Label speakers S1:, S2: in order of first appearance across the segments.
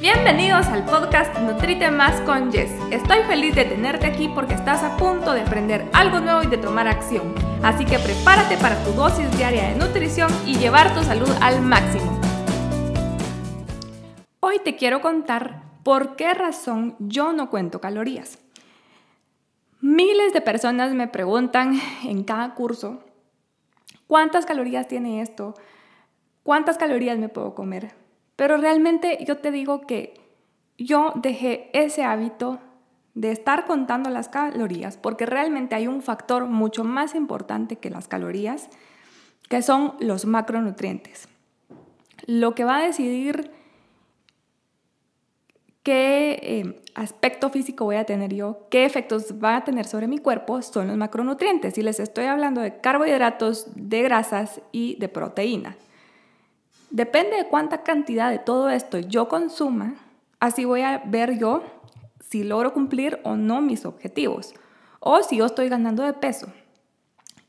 S1: Bienvenidos al podcast Nutrite Más con Jess. Estoy feliz de tenerte aquí porque estás a punto de aprender algo nuevo y de tomar acción. Así que prepárate para tu dosis diaria de nutrición y llevar tu salud al máximo. Hoy te quiero contar por qué razón yo no cuento calorías. Miles de personas me preguntan en cada curso, ¿cuántas calorías tiene esto? ¿Cuántas calorías me puedo comer? Pero realmente yo te digo que yo dejé ese hábito de estar contando las calorías porque realmente hay un factor mucho más importante que las calorías, que son los macronutrientes. Lo que va a decidir qué eh, aspecto físico voy a tener yo, qué efectos va a tener sobre mi cuerpo son los macronutrientes. Y les estoy hablando de carbohidratos, de grasas y de proteína. Depende de cuánta cantidad de todo esto yo consuma, así voy a ver yo si logro cumplir o no mis objetivos o si yo estoy ganando de peso.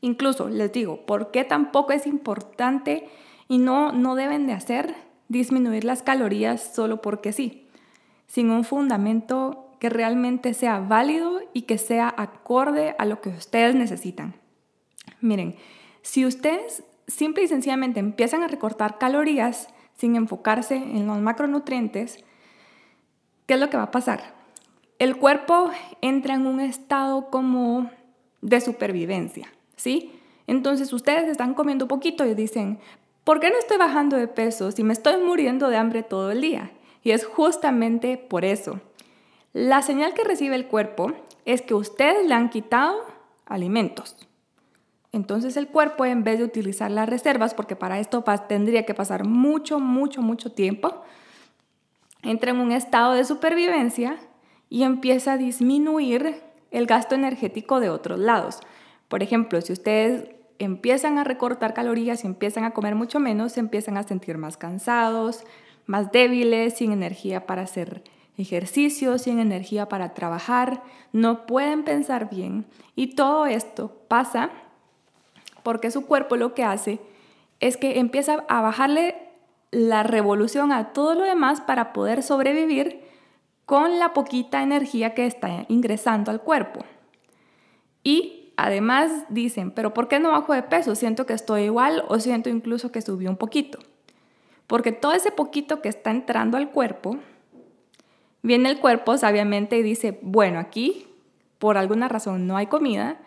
S1: Incluso les digo, ¿por qué tampoco es importante y no, no deben de hacer disminuir las calorías solo porque sí, sin un fundamento que realmente sea válido y que sea acorde a lo que ustedes necesitan? Miren, si ustedes simple y sencillamente empiezan a recortar calorías sin enfocarse en los macronutrientes, ¿qué es lo que va a pasar? El cuerpo entra en un estado como de supervivencia, ¿sí? Entonces ustedes están comiendo poquito y dicen, ¿por qué no estoy bajando de peso si me estoy muriendo de hambre todo el día? Y es justamente por eso. La señal que recibe el cuerpo es que ustedes le han quitado alimentos. Entonces el cuerpo, en vez de utilizar las reservas, porque para esto tendría que pasar mucho, mucho, mucho tiempo, entra en un estado de supervivencia y empieza a disminuir el gasto energético de otros lados. Por ejemplo, si ustedes empiezan a recortar calorías y empiezan a comer mucho menos, se empiezan a sentir más cansados, más débiles, sin energía para hacer ejercicio, sin energía para trabajar, no pueden pensar bien. Y todo esto pasa porque su cuerpo lo que hace es que empieza a bajarle la revolución a todo lo demás para poder sobrevivir con la poquita energía que está ingresando al cuerpo. Y además dicen, pero ¿por qué no bajo de peso? Siento que estoy igual o siento incluso que subió un poquito. Porque todo ese poquito que está entrando al cuerpo, viene el cuerpo sabiamente y dice, bueno, aquí por alguna razón no hay comida,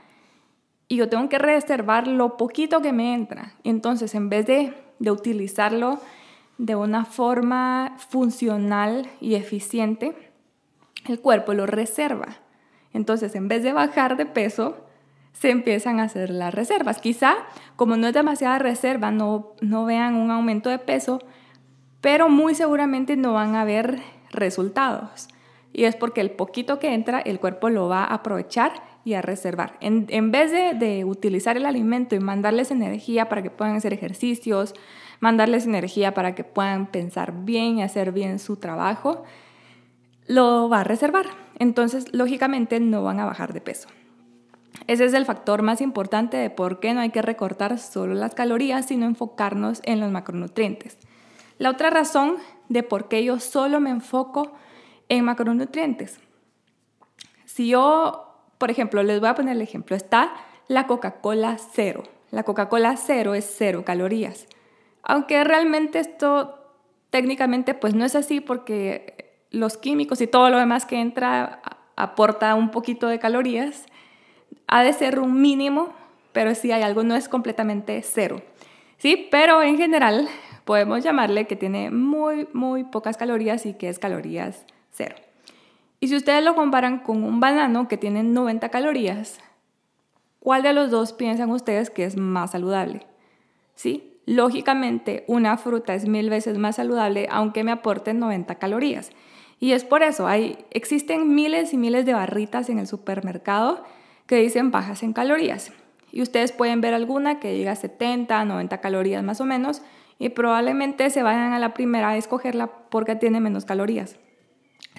S1: y yo tengo que reservar lo poquito que me entra. Entonces, en vez de, de utilizarlo de una forma funcional y eficiente, el cuerpo lo reserva. Entonces, en vez de bajar de peso, se empiezan a hacer las reservas. Quizá, como no es demasiada reserva, no, no vean un aumento de peso, pero muy seguramente no van a ver resultados. Y es porque el poquito que entra, el cuerpo lo va a aprovechar y a reservar. En, vez de, utilizar el alimento y mandarles energía para que puedan hacer ejercicios, mandarles energía para que puedan pensar bien y hacer bien su trabajo, lo va a reservar. Entonces, lógicamente, no van a bajar de peso. Ese es el factor más importante de por qué no hay que recortar solo las calorías, sino enfocarnos en los macronutrientes. La otra razón de por qué yo solo me enfoco en macronutrientes. Si yo por ejemplo, les voy a poner el ejemplo. Está la Coca-Cola cero. La Coca-Cola cero es cero calorías. Aunque realmente esto técnicamente pues no es así porque los químicos y todo lo demás que entra aporta un poquito de calorías. Ha de ser un mínimo, pero si hay algo no es completamente cero. Sí, pero en general podemos llamarle que tiene muy, muy pocas calorías y que es calorías cero. Y si ustedes lo comparan con un banano que tiene 90 calorías, ¿cuál de los dos piensan ustedes que es más saludable? ¿Sí? Lógicamente, una fruta es mil veces más saludable aunque me aporte 90 calorías. Y es por eso, hay, existen miles y miles de barritas en el supermercado que dicen bajas en calorías. Y ustedes pueden ver alguna que llega a 70, 90 calorías más o menos, y probablemente se vayan a la primera a escogerla porque tiene menos calorías.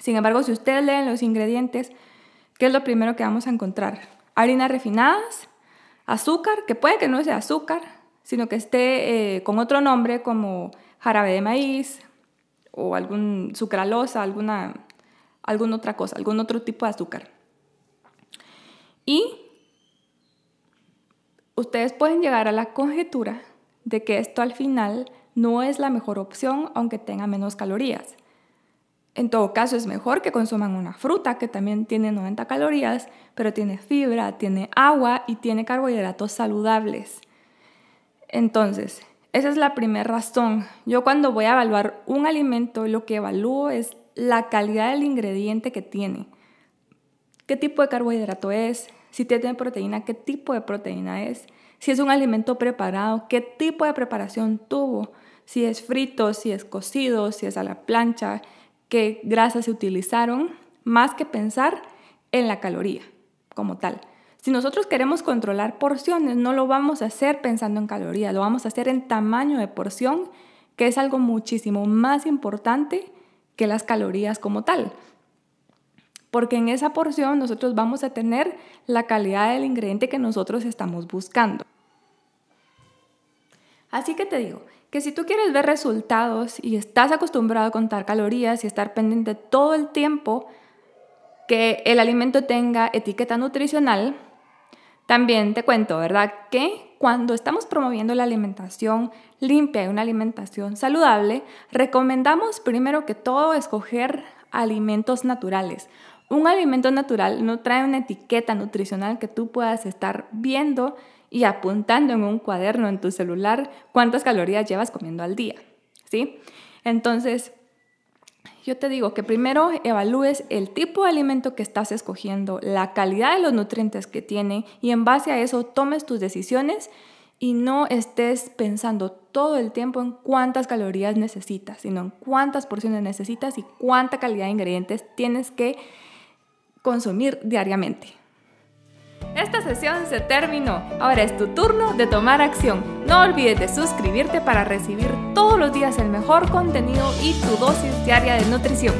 S1: Sin embargo, si ustedes leen los ingredientes, ¿qué es lo primero que vamos a encontrar? Harinas refinadas, azúcar, que puede que no sea azúcar, sino que esté eh, con otro nombre como jarabe de maíz o algún sucralosa, alguna, alguna otra cosa, algún otro tipo de azúcar. Y ustedes pueden llegar a la conjetura de que esto al final no es la mejor opción aunque tenga menos calorías. En todo caso, es mejor que consuman una fruta que también tiene 90 calorías, pero tiene fibra, tiene agua y tiene carbohidratos saludables. Entonces, esa es la primera razón. Yo cuando voy a evaluar un alimento, lo que evalúo es la calidad del ingrediente que tiene. ¿Qué tipo de carbohidrato es? Si tiene proteína, ¿qué tipo de proteína es? Si es un alimento preparado, ¿qué tipo de preparación tuvo? Si es frito, si es cocido, si es a la plancha, qué grasas se utilizaron, más que pensar en la caloría como tal. Si nosotros queremos controlar porciones, no lo vamos a hacer pensando en calorías, lo vamos a hacer en tamaño de porción, que es algo muchísimo más importante que las calorías como tal. Porque en esa porción nosotros vamos a tener la calidad del ingrediente que nosotros estamos buscando. Así que te digo, que si tú quieres ver resultados y estás acostumbrado a contar calorías y estar pendiente todo el tiempo que el alimento tenga etiqueta nutricional, también te cuento, ¿verdad? Que cuando estamos promoviendo la alimentación limpia y una alimentación saludable, recomendamos primero que todo escoger alimentos naturales. Un alimento natural no trae una etiqueta nutricional que tú puedas estar viendo y apuntando en un cuaderno en tu celular cuántas calorías llevas comiendo al día, ¿sí? Entonces, yo te digo que primero evalúes el tipo de alimento que estás escogiendo, la calidad de los nutrientes que tiene y en base a eso tomes tus decisiones y no estés pensando todo el tiempo en cuántas calorías necesitas, sino en cuántas porciones necesitas y cuánta calidad de ingredientes tienes que consumir diariamente. Esta sesión se terminó. Ahora es tu turno de tomar acción. No olvides de suscribirte para recibir todos los días el mejor contenido y tu dosis diaria de nutrición.